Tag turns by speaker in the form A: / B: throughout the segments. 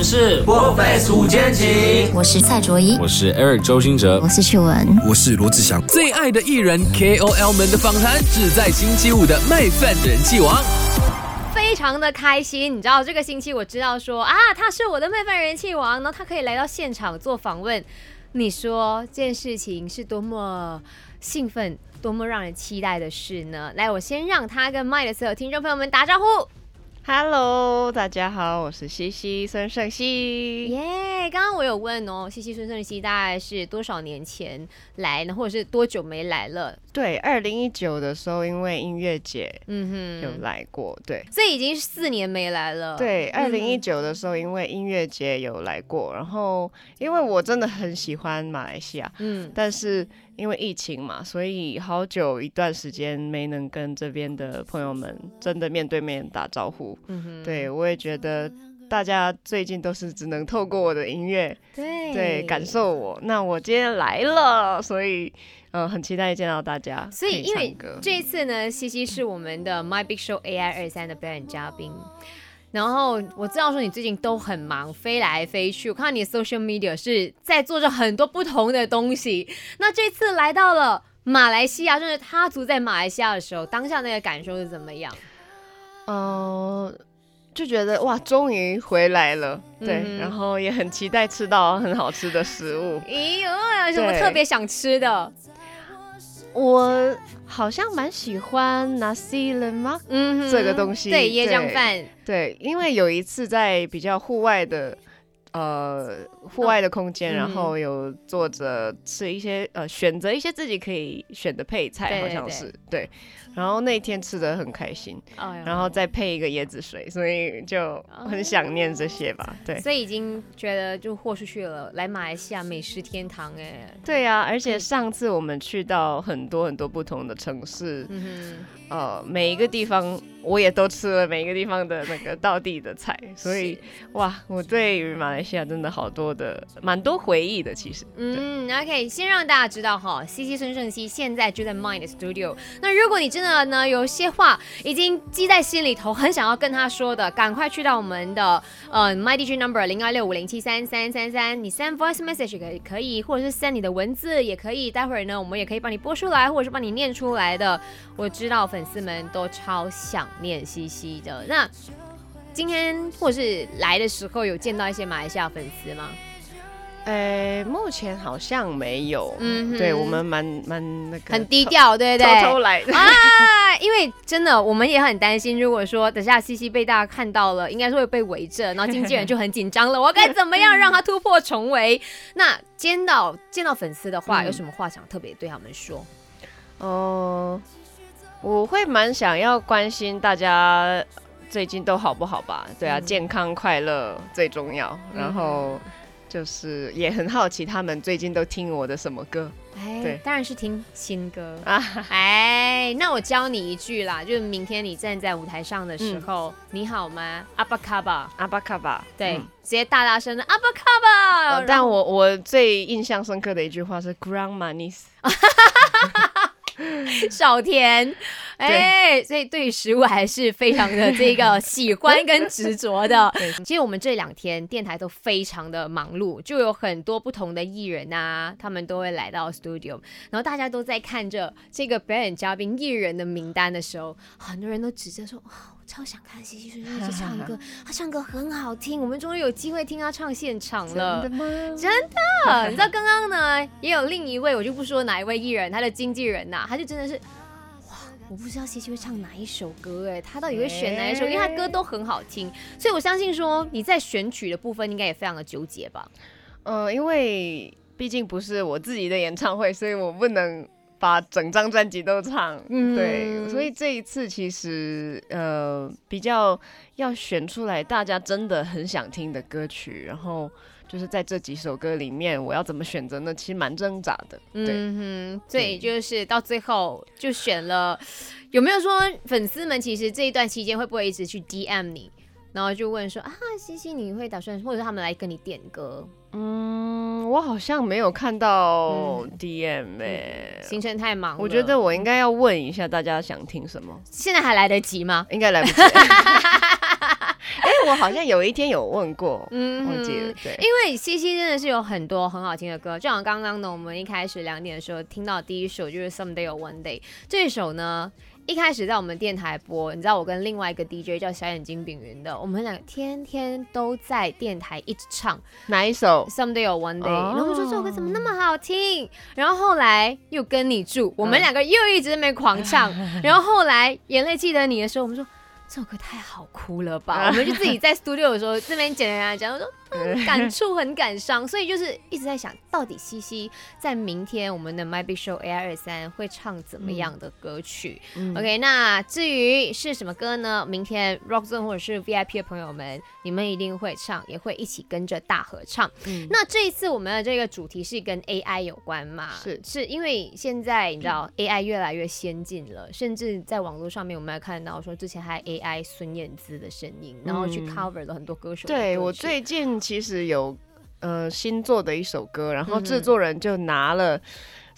A: 们是破费五间情，
B: 我是蔡卓宜，
C: 我是 Eric 周星哲，
B: 我是趣文，
D: 我是罗志祥。
E: 最爱的艺人 KOL 们的访谈，只在星期五的麦饭人气王。
F: 非常的开心，你知道这个星期我知道说啊，他是我的麦饭人气王，然后他可以来到现场做访问。你说这件事情是多么兴奋，多么让人期待的事呢？来，我先让他跟麦的所有听众朋友们打招呼。
G: Hello，大家好，我是西西孙胜熙。
F: 耶，刚刚我有问哦，西西孙胜熙大概是多少年前来呢，或者是多久没来了？
G: 对，二零一九的时候，因为音乐节，嗯哼，有来过。对，
F: 所以已经四年没来了。
G: 对，二零一九的时候，因为音乐节有来过，然后因为我真的很喜欢马来西亚，嗯，但是。因为疫情嘛，所以好久一段时间没能跟这边的朋友们真的面对面打招呼。嗯哼，对我也觉得大家最近都是只能透过我的音乐，
F: 对
G: 对感受我。那我今天来了，所以嗯，很期待见到大家。
F: 所以因为这一次呢，西西是我们的 My Big Show AI 二三的表演嘉宾。然后我知道说你最近都很忙，飞来飞去。我看到你的 social media 是在做着很多不同的东西。那这次来到了马来西亚，就是他族在马来西亚的时候，当下那个感受是怎么样？
G: 嗯，就觉得哇，终于回来了。对，然后也很期待吃到很好吃的食物。
F: 咦，有什么特别想吃的？
G: 我好像蛮喜欢 nasi lemak 这个东西，
F: 对椰浆饭，
G: 对，因为有一次在比较户外的呃户外的空间，然后有坐着吃一些呃选择一些自己可以选的配菜，好像是对。然后那天吃的很开心，然后再配一个椰子水，所以就很想念这些吧。对，
F: 所以已经觉得就豁出去了，来马来西亚美食天堂哎。
G: 对啊，而且上次我们去到很多很多不同的城市，呃，每一个地方。我也都吃了每一个地方的那个道地的菜，所以哇，我对于马来西亚真的好多的蛮多回忆的。其实，
F: 嗯，OK，先让大家知道哈，C C 孙胜熙现在就在 Mind Studio。那如果你真的呢有些话已经记在心里头，很想要跟他说的，赶快去到我们的呃 My DJ Number 零二六五零七三三三三，你 send voice message 可以可以，或者是 send 你的文字也可以。待会儿呢，我们也可以帮你播出来，或者是帮你念出来的。我知道粉丝们都超想。念西西的。那今天或者是来的时候，有见到一些马来西亚粉丝吗？
G: 呃，目前好像没有。嗯，对我们蛮蛮那个
F: 很低调，对不对？
G: 偷偷来
F: 啊！因为真的，我们也很担心，如果说等下西西被大家看到了，应该是会被围着，然后经纪人就很紧张了。我该怎么样让他突破重围？那见到见到粉丝的话，有什么话想特别对他们说？
G: 哦。我会蛮想要关心大家最近都好不好吧？对啊，健康快乐最重要。然后就是也很好奇他们最近都听我的什么歌？
F: 哎，对，当然是听新歌啊！哎，那我教你一句啦，就是明天你站在舞台上的时候，你好吗？阿巴卡巴，
G: 阿巴卡巴，
F: 对，直接大大声的阿巴卡巴。
G: 但我我最印象深刻的一句话是 “Ground Money”。
F: 少甜，哎，所以对于食物还是非常的这个 喜欢跟执着的。其实我们这两天电台都非常的忙碌，就有很多不同的艺人啊，他们都会来到 studio，然后大家都在看着这个表演嘉宾艺人的名单的时候，很多人都指着说。超想看西西顺顺唱歌，他唱歌很好听，我们终于有机会听他唱现场了。
G: 真的吗？
F: 真的。你知道刚刚呢，也有另一位，我就不说哪一位艺人，他的经纪人呐，他就真的是，哇，我不知道西西会唱哪一首歌，哎，他到底会选哪一首？因为他歌都很好听，所以我相信说你在选曲的部分应该也非常的纠结吧？
G: 呃，因为毕竟不是我自己的演唱会，所以我不能。把整张专辑都唱，对，所以这一次其实呃比较要选出来大家真的很想听的歌曲，然后就是在这几首歌里面，我要怎么选择呢？其实蛮挣扎的，对，
F: 哼，对，就是到最后就选了。有没有说粉丝们其实这一段期间会不会一直去 DM 你？然后就问说啊，西西，你会打算或者他们来跟你点歌？
G: 嗯，我好像没有看到 DM 哎，
F: 行程太忙。
G: 我觉得我应该要问一下大家想听什么。
F: 现在还来得及吗？
G: 应该来不及。哎，我好像有一天有问过，嗯，忘记了。对，
F: 因为西西真的是有很多很好听的歌，就像刚刚呢，我们一开始两点的时候听到第一首就是《Someday or One Day》这首呢。一开始在我们电台播，你知道我跟另外一个 DJ 叫小眼睛饼云的，我们两个天天都在电台一直唱
G: 哪一首
F: ？Someday or One Day。然后我说这首歌怎么那么好听？然后后来又跟你住，我们两个又一直在那边狂唱。然后后来眼泪记得你的时候，我们说。这首歌太好哭了吧！我们就自己在 studio 的时候，这边剪人家讲，我说感触很感伤，所以就是一直在想到底西西在明天我们的 My Big Show A I 二三会唱怎么样的歌曲？OK，那至于是什么歌呢？明天 Rock Zone 或者是 VIP 的朋友们，你们一定会唱，也会一起跟着大合唱。那这一次我们的这个主题是跟 AI 有关嘛？
G: 是，
F: 是因为现在你知道 AI 越来越先进了，甚至在网络上面我们还看到说之前还 AI 孙燕姿的声音，然后去 cover 了很多歌手。
G: 对我最近其实有呃新做的一首歌，然后制作人就拿了。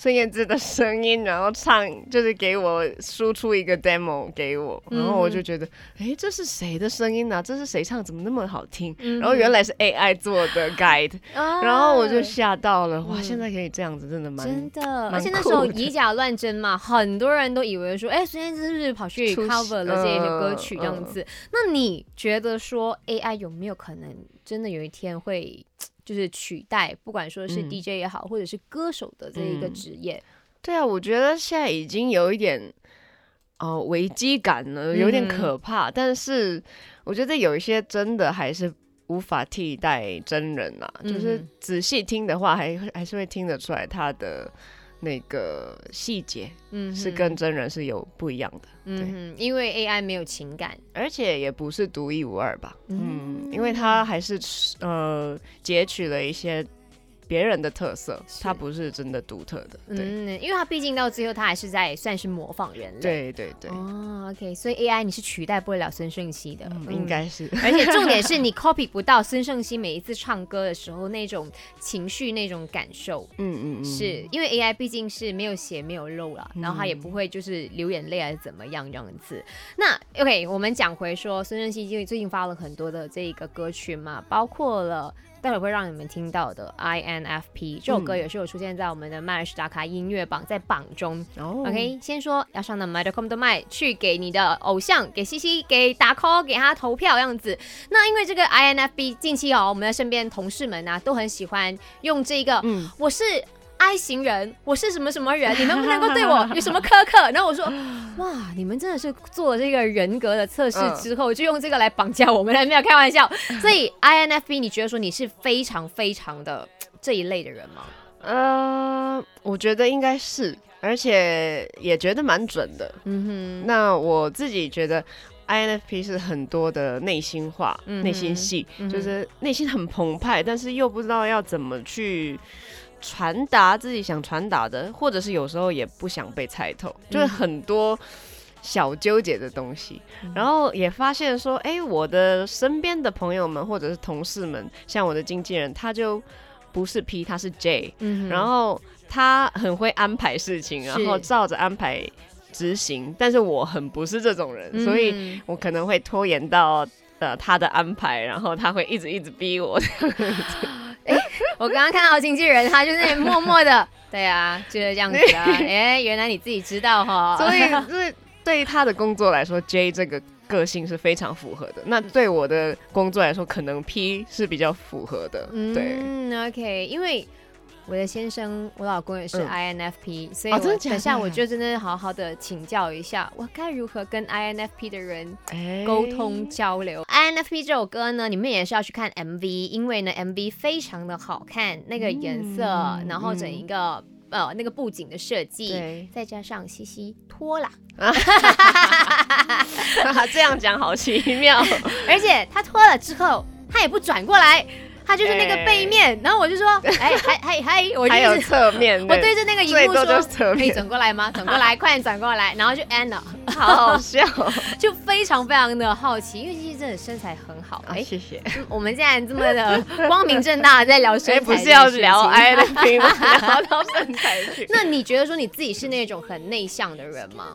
G: 孙燕姿的声音，然后唱就是给我输出一个 demo 给我，然后我就觉得，哎，这是谁的声音呢？这是谁唱？怎么那么好听？然后原来是 AI 做的 guide，然后我就吓到了，哇！现在可以这样子，真的蛮
F: 真的。而且那时候以假乱真嘛，很多人都以为说，哎，孙燕姿是不是跑去 cover 了这些歌曲这样子？那你觉得说 AI 有没有可能真的有一天会？就是取代，不管说是 DJ 也好，或者是歌手的这一个职业。
G: 对啊，我觉得现在已经有一点哦危机感了，有点可怕。但是我觉得有一些真的还是无法替代真人啊，就是仔细听的话，还还是会听得出来他的。那个细节，嗯，是跟真人是有不一样的，
F: 嗯，因为 AI 没有情感，
G: 而且也不是独一无二吧，嗯，因为它还是呃截取了一些。别人的特色，它不是真的独特的，嗯，
F: 因为它毕竟到最后，它还是在算是模仿人类，
G: 对对对，
F: 哦，OK，所以 AI 你是取代不了孙盛熙的，
G: 应该是，
F: 而且重点是你 copy 不到孙盛熙每一次唱歌的时候那种情绪、那种感受，嗯嗯嗯，是因为 AI 毕竟是没有血没有肉了，然后他也不会就是流眼泪还是怎么样这样子。那 OK，我们讲回说孙盛熙因为最近发了很多的这一个歌曲嘛，包括了。待会会让你们听到的 INFP 这首歌也是有出现在我们的麦尔斯打卡音乐榜，在榜中。OK，先说要上的 m y d e c o m 的麦去给你的偶像，给西西，给打 call，给他投票样子。那因为这个 INFP 近期哦，我们的身边同事们啊都很喜欢用这个，嗯，我是。I 型人，我是什么什么人？你能不能够对我有什么苛刻？然后我说，哇，你们真的是做了这个人格的测试之后，就用这个来绑架我们了，没有开玩笑。所以 INFP，你觉得说你是非常非常的这一类的人吗？
G: 呃，我觉得应该是，而且也觉得蛮准的。嗯哼，那我自己觉得 INFP 是很多的内心话、内心戏，就是内心很澎湃，但是又不知道要怎么去。传达自己想传达的，或者是有时候也不想被猜透，就是很多小纠结的东西。然后也发现说，哎，我的身边的朋友们或者是同事们，像我的经纪人，他就不是 P，他是 J，然后他很会安排事情，然后照着安排执行。但是我很不是这种人，所以我可能会拖延到呃他的安排，然后他会一直一直逼我。
F: 哎，我刚刚看到经纪人，他就是默默的，对啊，就是这样子啊。哎，原来你自己知道哈。
G: 所以，所以对于他的工作来说，J 这个个性是非常符合的。那对我的工作来说，可能 P 是比较符合的。对，
F: 嗯，OK，因为。我的先生，我老公也是 INFP，所以我等下我就真的好好的请教一下，我该如何跟 INFP 的人沟通交流。INFP 这首歌呢，你们也是要去看 MV，因为呢 MV 非常的好看，那个颜色，然后整一个呃那个布景的设计，再加上西西脱了，
G: 这样讲好奇妙，
F: 而且他脱了之后，他也不转过来。他就是那个背面，然后我就说，哎，嗨嗨嗨，我
G: 还有侧面，
F: 我对着那个荧幕
G: 说，
F: 可以转过来吗？转过来，快点转过来，然后就了，
G: 好好笑，
F: 就非常非常的好奇，因为其实真的身材很好，
G: 哎，谢谢。
F: 我们现在这么的光明正大的在聊身材，
G: 不是要聊 I 的频吗？聊到身材去。
F: 那你觉得说你自己是那种很内向的人吗？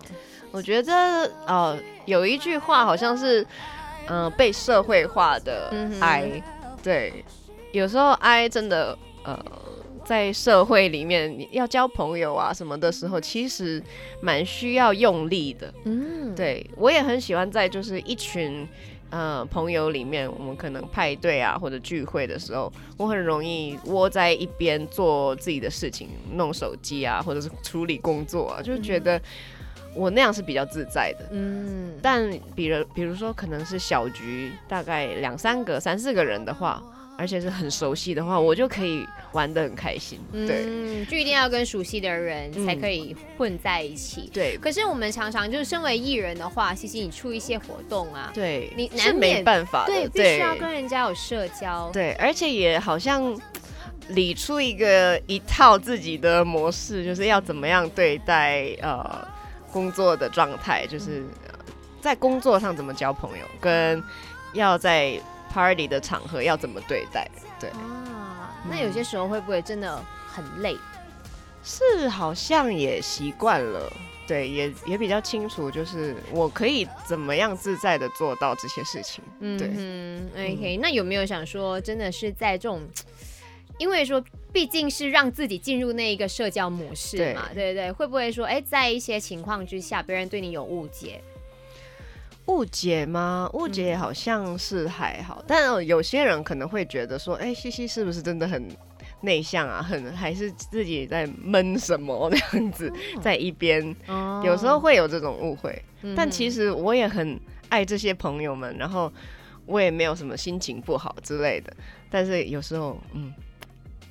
G: 我觉得，呃，有一句话好像是。嗯被社会化的 I，对，有时候 I 真的呃。在社会里面，你要交朋友啊什么的时候，其实蛮需要用力的。嗯，对我也很喜欢在就是一群呃朋友里面，我们可能派对啊或者聚会的时候，我很容易窝在一边做自己的事情，弄手机啊，或者是处理工作啊，就觉得我那样是比较自在的。嗯，但比如比如说可能是小局，大概两三个、三四个人的话。而且是很熟悉的话，我就可以玩的很开心。对，
F: 就一定要跟熟悉的人才可以混在一起。
G: 对，
F: 可是我们常常就是身为艺人的话，其实你出一些活动啊，
G: 对，你是没办法的，
F: 对，必须要跟人家有社交。
G: 对，而且也好像理出一个一套自己的模式，就是要怎么样对待呃工作的状态，就是在工作上怎么交朋友，跟要在。Party 的场合要怎么对待？对啊，
F: 那有些时候会不会真的很累？
G: 是，好像也习惯了。对，也也比较清楚，就是我可以怎么样自在的做到这些事情。嗯，对。
F: 嗯，OK。那有没有想说，真的是在这种，因为说毕竟是让自己进入那一个社交模式嘛，对对对，会不会说，哎，在一些情况之下，别人对你有误解？
G: 误解吗？误解好像是还好，但有些人可能会觉得说，哎，西西是不是真的很内向啊？很还是自己在闷什么那样子，在一边，有时候会有这种误会。但其实我也很爱这些朋友们，然后我也没有什么心情不好之类的。但是有时候，嗯，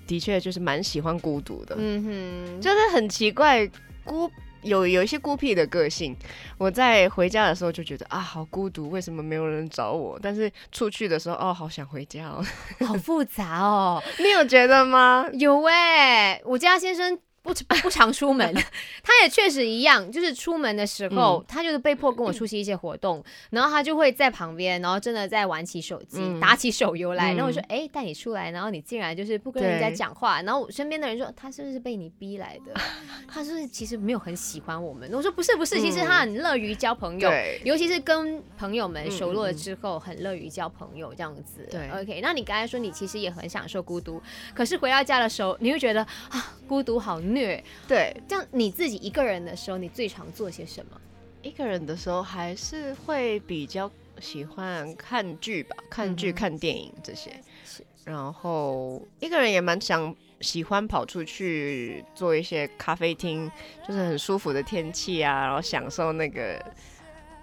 G: 的确就是蛮喜欢孤独的。嗯哼，就是很奇怪孤。有有一些孤僻的个性，我在回家的时候就觉得啊，好孤独，为什么没有人找我？但是出去的时候，哦，好想回家哦，
F: 好复杂哦，
G: 你有觉得吗？
F: 有哎，我家先生。不 不常出门，他也确实一样，就是出门的时候，他就是被迫跟我出席一些活动，然后他就会在旁边，然后真的在玩起手机，打起手游来。然后我说：“哎，带你出来，然后你竟然就是不跟人家讲话。”然后我身边的人说：“他是不是被你逼来的？他是其实没有很喜欢我们。”我说：“不是，不是，其实他很乐于交朋友，尤其是跟朋友们熟络了之后，很乐于交朋友这样子。”
G: 对
F: ，OK。那你刚才说你其实也很享受孤独，可是回到家的时候，你会觉得啊，孤独好。虐
G: 对，
F: 这样你自己一个人的时候，你最常做些什么？
G: 一个人的时候还是会比较喜欢看剧吧，看剧、看电影这些。是，然后一个人也蛮想喜欢跑出去做一些咖啡厅，就是很舒服的天气啊，然后享受那个。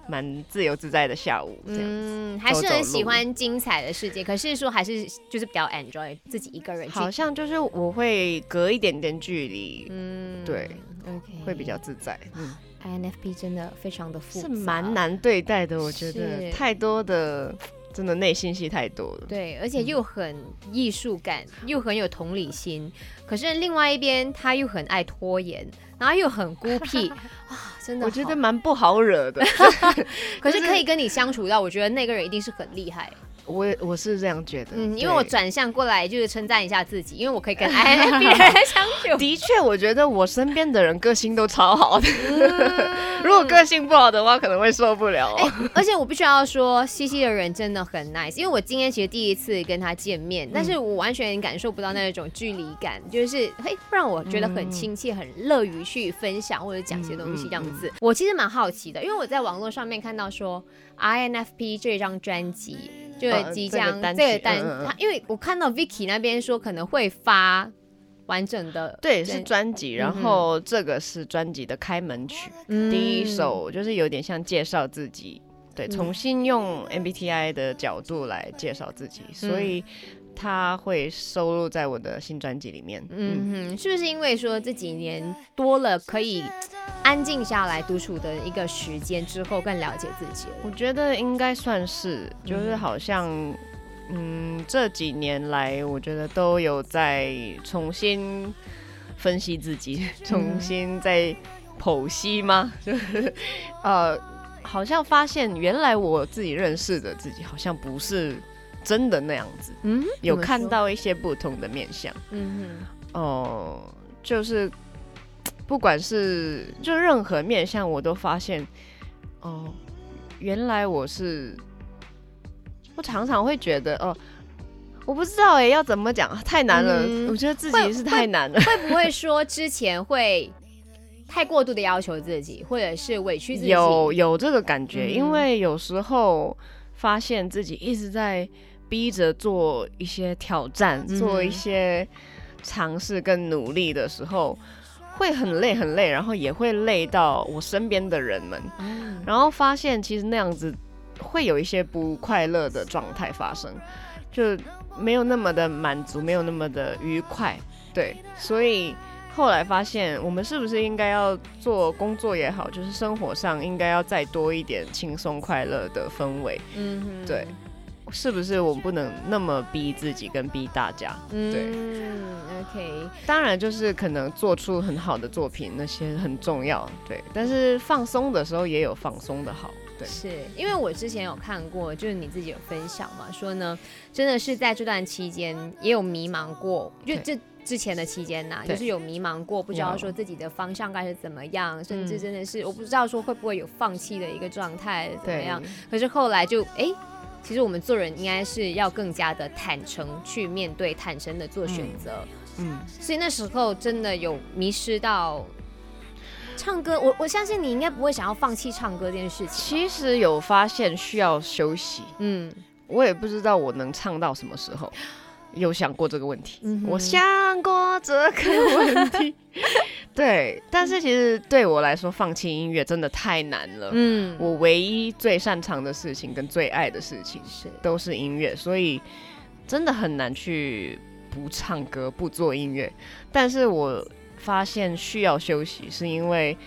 G: 蛮自由自在的下午，嗯，
F: 还是很喜欢精彩的世界。可是说还是就是比较 enjoy 自己一个人，
G: 好像就是我会隔一点点距离，嗯，对，OK，会比较自在。嗯
F: ，INFP 真的非常的复
G: 杂，是蛮难对待的，我觉得太多的，真的内心戏太多了。
F: 对，而且又很艺术感，又很有同理心。可是另外一边他又很爱拖延。然后又很孤僻 啊，真的，
G: 我觉得蛮不好惹的。
F: 可是可以跟你相处到，我觉得那个人一定是很厉害。
G: 我我是这样觉得，嗯，
F: 因为我转向过来就是称赞一下自己，因为我可以跟 INFP 人相处。
G: 的确，我觉得我身边的人个性都超好的。如果个性不好的话，可能会受不了。
F: 而且我必须要说，西西的人真的很 nice，因为我今天其实第一次跟他见面，但是我完全感受不到那种距离感，就是嘿，让我觉得很亲切，很乐于去分享或者讲些东西这样子。我其实蛮好奇的，因为我在网络上面看到说 INFP 这张专辑。就会即将这个单，他因为我看到 Vicky 那边说可能会发完整的，
G: 对，是专辑，然后这个是专辑的开门曲，第一首就是有点像介绍自己，对，重新用 MBTI 的角度来介绍自己，所以。他会收录在我的新专辑里面。嗯
F: 哼，是不是因为说这几年多了可以安静下来独处的一个时间之后，更了解自己？
G: 我觉得应该算是，就是好像，嗯，这几年来，我觉得都有在重新分析自己，重新在剖析吗？就 是呃，好像发现原来我自己认识的自己，好像不是。真的那样子，嗯，有看到一些不同的面相，嗯哼，哦，就是不管是就任何面相，我都发现，哦，原来我是我常常会觉得哦。我不知道哎，要怎么讲？太难了，我觉得自己是太难了。
F: 会不会说之前会太过度的要求自己，或者是委屈自己？
G: 有有这个感觉，因为有时候发现自己一直在逼着做一些挑战，做一些尝试跟努力的时候，会很累很累，然后也会累到我身边的人们。然后发现其实那样子会有一些不快乐的状态发生，就。没有那么的满足，没有那么的愉快，对，所以后来发现，我们是不是应该要做工作也好，就是生活上应该要再多一点轻松快乐的氛围，嗯，对，是不是我们不能那么逼自己跟逼大家？嗯对
F: ，OK，
G: 当然就是可能做出很好的作品，那些很重要，对，但是放松的时候也有放松的好。
F: 是因为我之前有看过，就是你自己有分享嘛，说呢，真的是在这段期间也有迷茫过，就这之前的期间呐，就是有迷茫过，不知道说自己的方向该是怎么样，甚至真的是我不知道说会不会有放弃的一个状态怎么样。可是后来就哎，其实我们做人应该是要更加的坦诚去面对，坦诚的做选择。嗯，所以那时候真的有迷失到。唱歌，我我相信你应该不会想要放弃唱歌这件事情。
G: 其实有发现需要休息，嗯，我也不知道我能唱到什么时候。有想过这个问题，我想过这个问题。对，但是其实对我来说，放弃音乐真的太难了。嗯，我唯一最擅长的事情跟最爱的事情是都是音乐，所以真的很难去不唱歌不做音乐。但是我。发现需要休息，是因为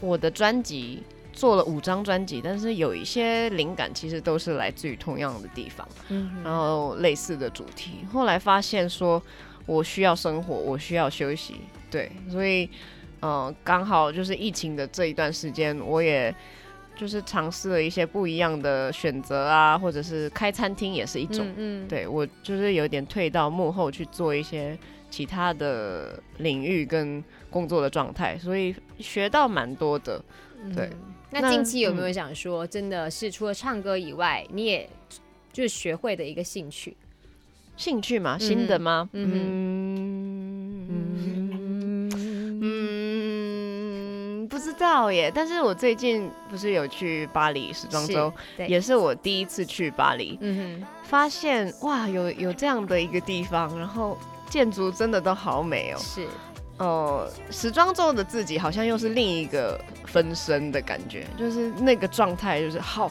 G: 我的专辑做了五张专辑，但是有一些灵感其实都是来自于同样的地方，嗯，然后类似的主题。后来发现说，我需要生活，我需要休息，对，所以，嗯，刚好就是疫情的这一段时间，我也就是尝试了一些不一样的选择啊，或者是开餐厅也是一种，嗯，对我就是有点退到幕后去做一些。其他的领域跟工作的状态，所以学到蛮多的。对，
F: 那近期有没有想说，真的是除了唱歌以外，你也就是学会的一个兴趣？
G: 兴趣吗？新的吗？嗯嗯，不知道耶。但是我最近不是有去巴黎时装周，也是我第一次去巴黎。嗯哼，发现哇，有有这样的一个地方，然后。建筑真的都好美哦，
F: 是，
G: 哦，时装周的自己好像又是另一个分身的感觉，就是那个状态，就是好，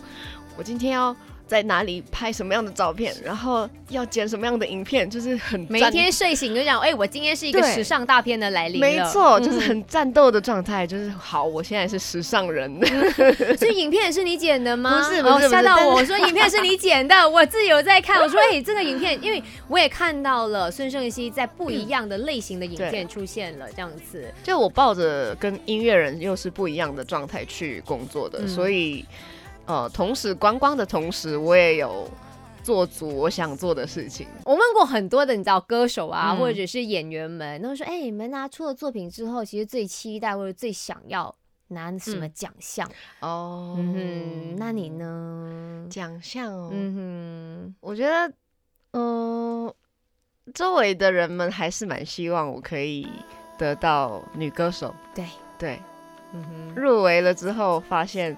G: 我今天要。在哪里拍什么样的照片，然后要剪什么样的影片，就是很
F: 每天睡醒就讲，哎，我今天是一个时尚大片的来临
G: 没错，就是很战斗的状态，就是好，我现在是时尚人。
F: 所以影片是你剪的吗？
G: 不是，不是，
F: 吓到我，我说影片是你剪的，我自己有在看，我说，哎，这个影片，因为我也看到了孙盛熙在不一样的类型的影片出现了，这样子。
G: 就我抱着跟音乐人又是不一样的状态去工作的，所以。呃，同时观光的同时，我也有做足我想做的事情。
F: 我问过很多的，你知道歌手啊，或者是演员们，他们说：“哎，你们拿出了作品之后，其实最期待或者最想要拿什么奖项？”哦，嗯，那你呢？
G: 奖项哦，嗯哼，我觉得，嗯，周围的人们还是蛮希望我可以得到女歌手。
F: 对
G: 对，嗯哼，入围了之后发现。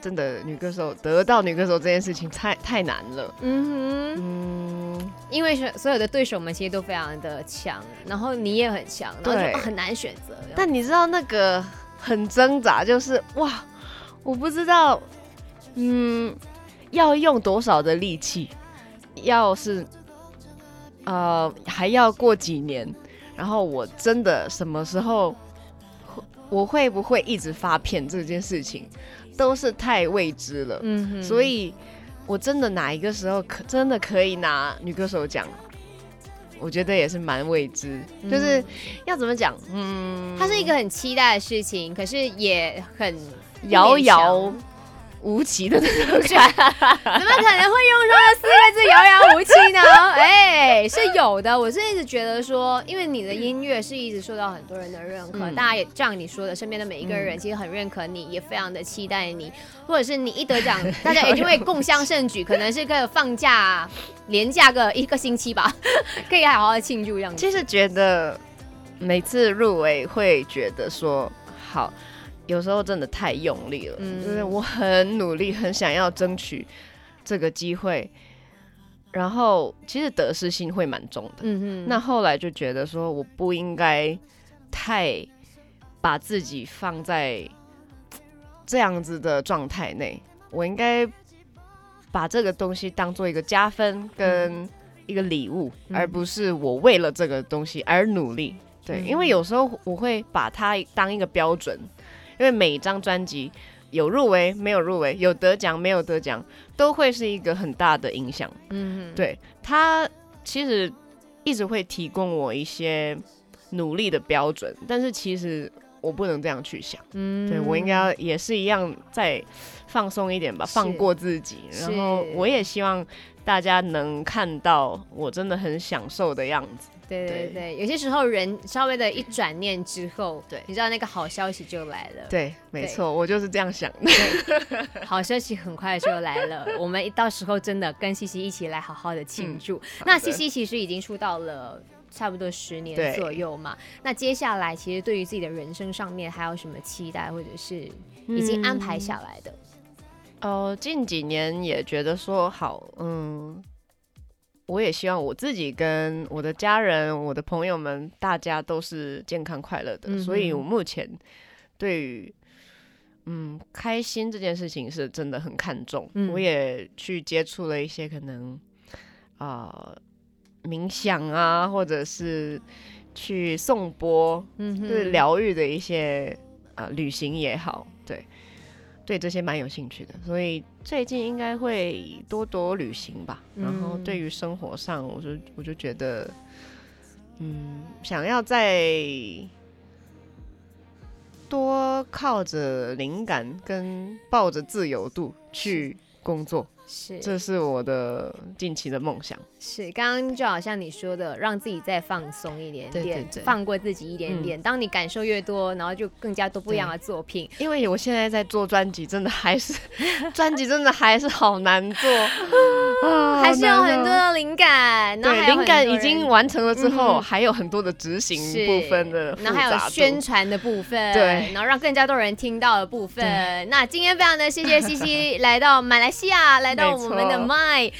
G: 真的女歌手得到女歌手这件事情太太难了。嗯哼，
F: 嗯，因为是所有的对手们其实都非常的强，然后你也很强，然后就很难选择。
G: 但你知道那个很挣扎，就是哇，我不知道，嗯，要用多少的力气，要是呃还要过几年，然后我真的什么时候我会不会一直发片这件事情？都是太未知了，嗯，所以我真的哪一个时候可真的可以拿女歌手奖，我觉得也是蛮未知，就是要怎么讲，
F: 嗯，它是一个很期待的事情，可是也很
G: 遥遥无期的那种 感，
F: 怎么可能会用上这四个字遥遥无期呢？哎，是有有的。我是一直觉得说，因为你的音乐是一直受到很多人的认可，大家也像你说的，身边的每一个人其实很认可你，也非常的期待你，或者是你一得奖，大家一定会共襄盛举，可能是个放假连假个一个星期吧，可以好好的庆祝这样。
G: 其实觉得每次入围会觉得说好。有时候真的太用力了，就是我很努力，很想要争取这个机会，然后其实得失心会蛮重的。嗯嗯那后来就觉得说，我不应该太把自己放在这样子的状态内，我应该把这个东西当做一个加分跟一个礼物，而不是我为了这个东西而努力。对，因为有时候我会把它当一个标准。因为每一张专辑有入围没有入围，有得奖没有得奖，都会是一个很大的影响。嗯，对他其实一直会提供我一些努力的标准，但是其实我不能这样去想。嗯，对我应该也是一样再放松一点吧，放过自己。然后我也希望大家能看到我真的很享受的样子。
F: 对对对，有些时候人稍微的一转念之后，对，你知道那个好消息就来了。
G: 对，没错，我就是这样想的。
F: 好消息很快就来了，我们到时候真的跟西西一起来好好的庆祝。那西西其实已经出道了差不多十年左右嘛，那接下来其实对于自己的人生上面还有什么期待，或者是已经安排下来的？
G: 哦，近几年也觉得说好，嗯。我也希望我自己跟我的家人、我的朋友们，大家都是健康快乐的。所以，我目前对于嗯开心这件事情是真的很看重。我也去接触了一些可能啊冥想啊，或者是去颂钵，就是疗愈的一些啊旅行也好，对。这些蛮有兴趣的，所以最近应该会多多旅行吧。然后对于生活上，我就我就觉得，嗯，想要再多靠着灵感跟抱着自由度去工作。
F: 是，
G: 这是我的近期的梦想。
F: 是，刚刚就好像你说的，让自己再放松一点点，放过自己一点点。当你感受越多，然后就更加多不一样的作品。
G: 因为我现在在做专辑，真的还是 专辑，真的还是好难做，
F: 还是有很多的灵感。
G: 对，灵感已经完成了之后，还有很多的执行部分的，
F: 然后还有宣传的部分，
G: 对，
F: 然后让更加多人听到的部分。那今天非常的谢谢西西来到马来西亚，来到。我们的麦。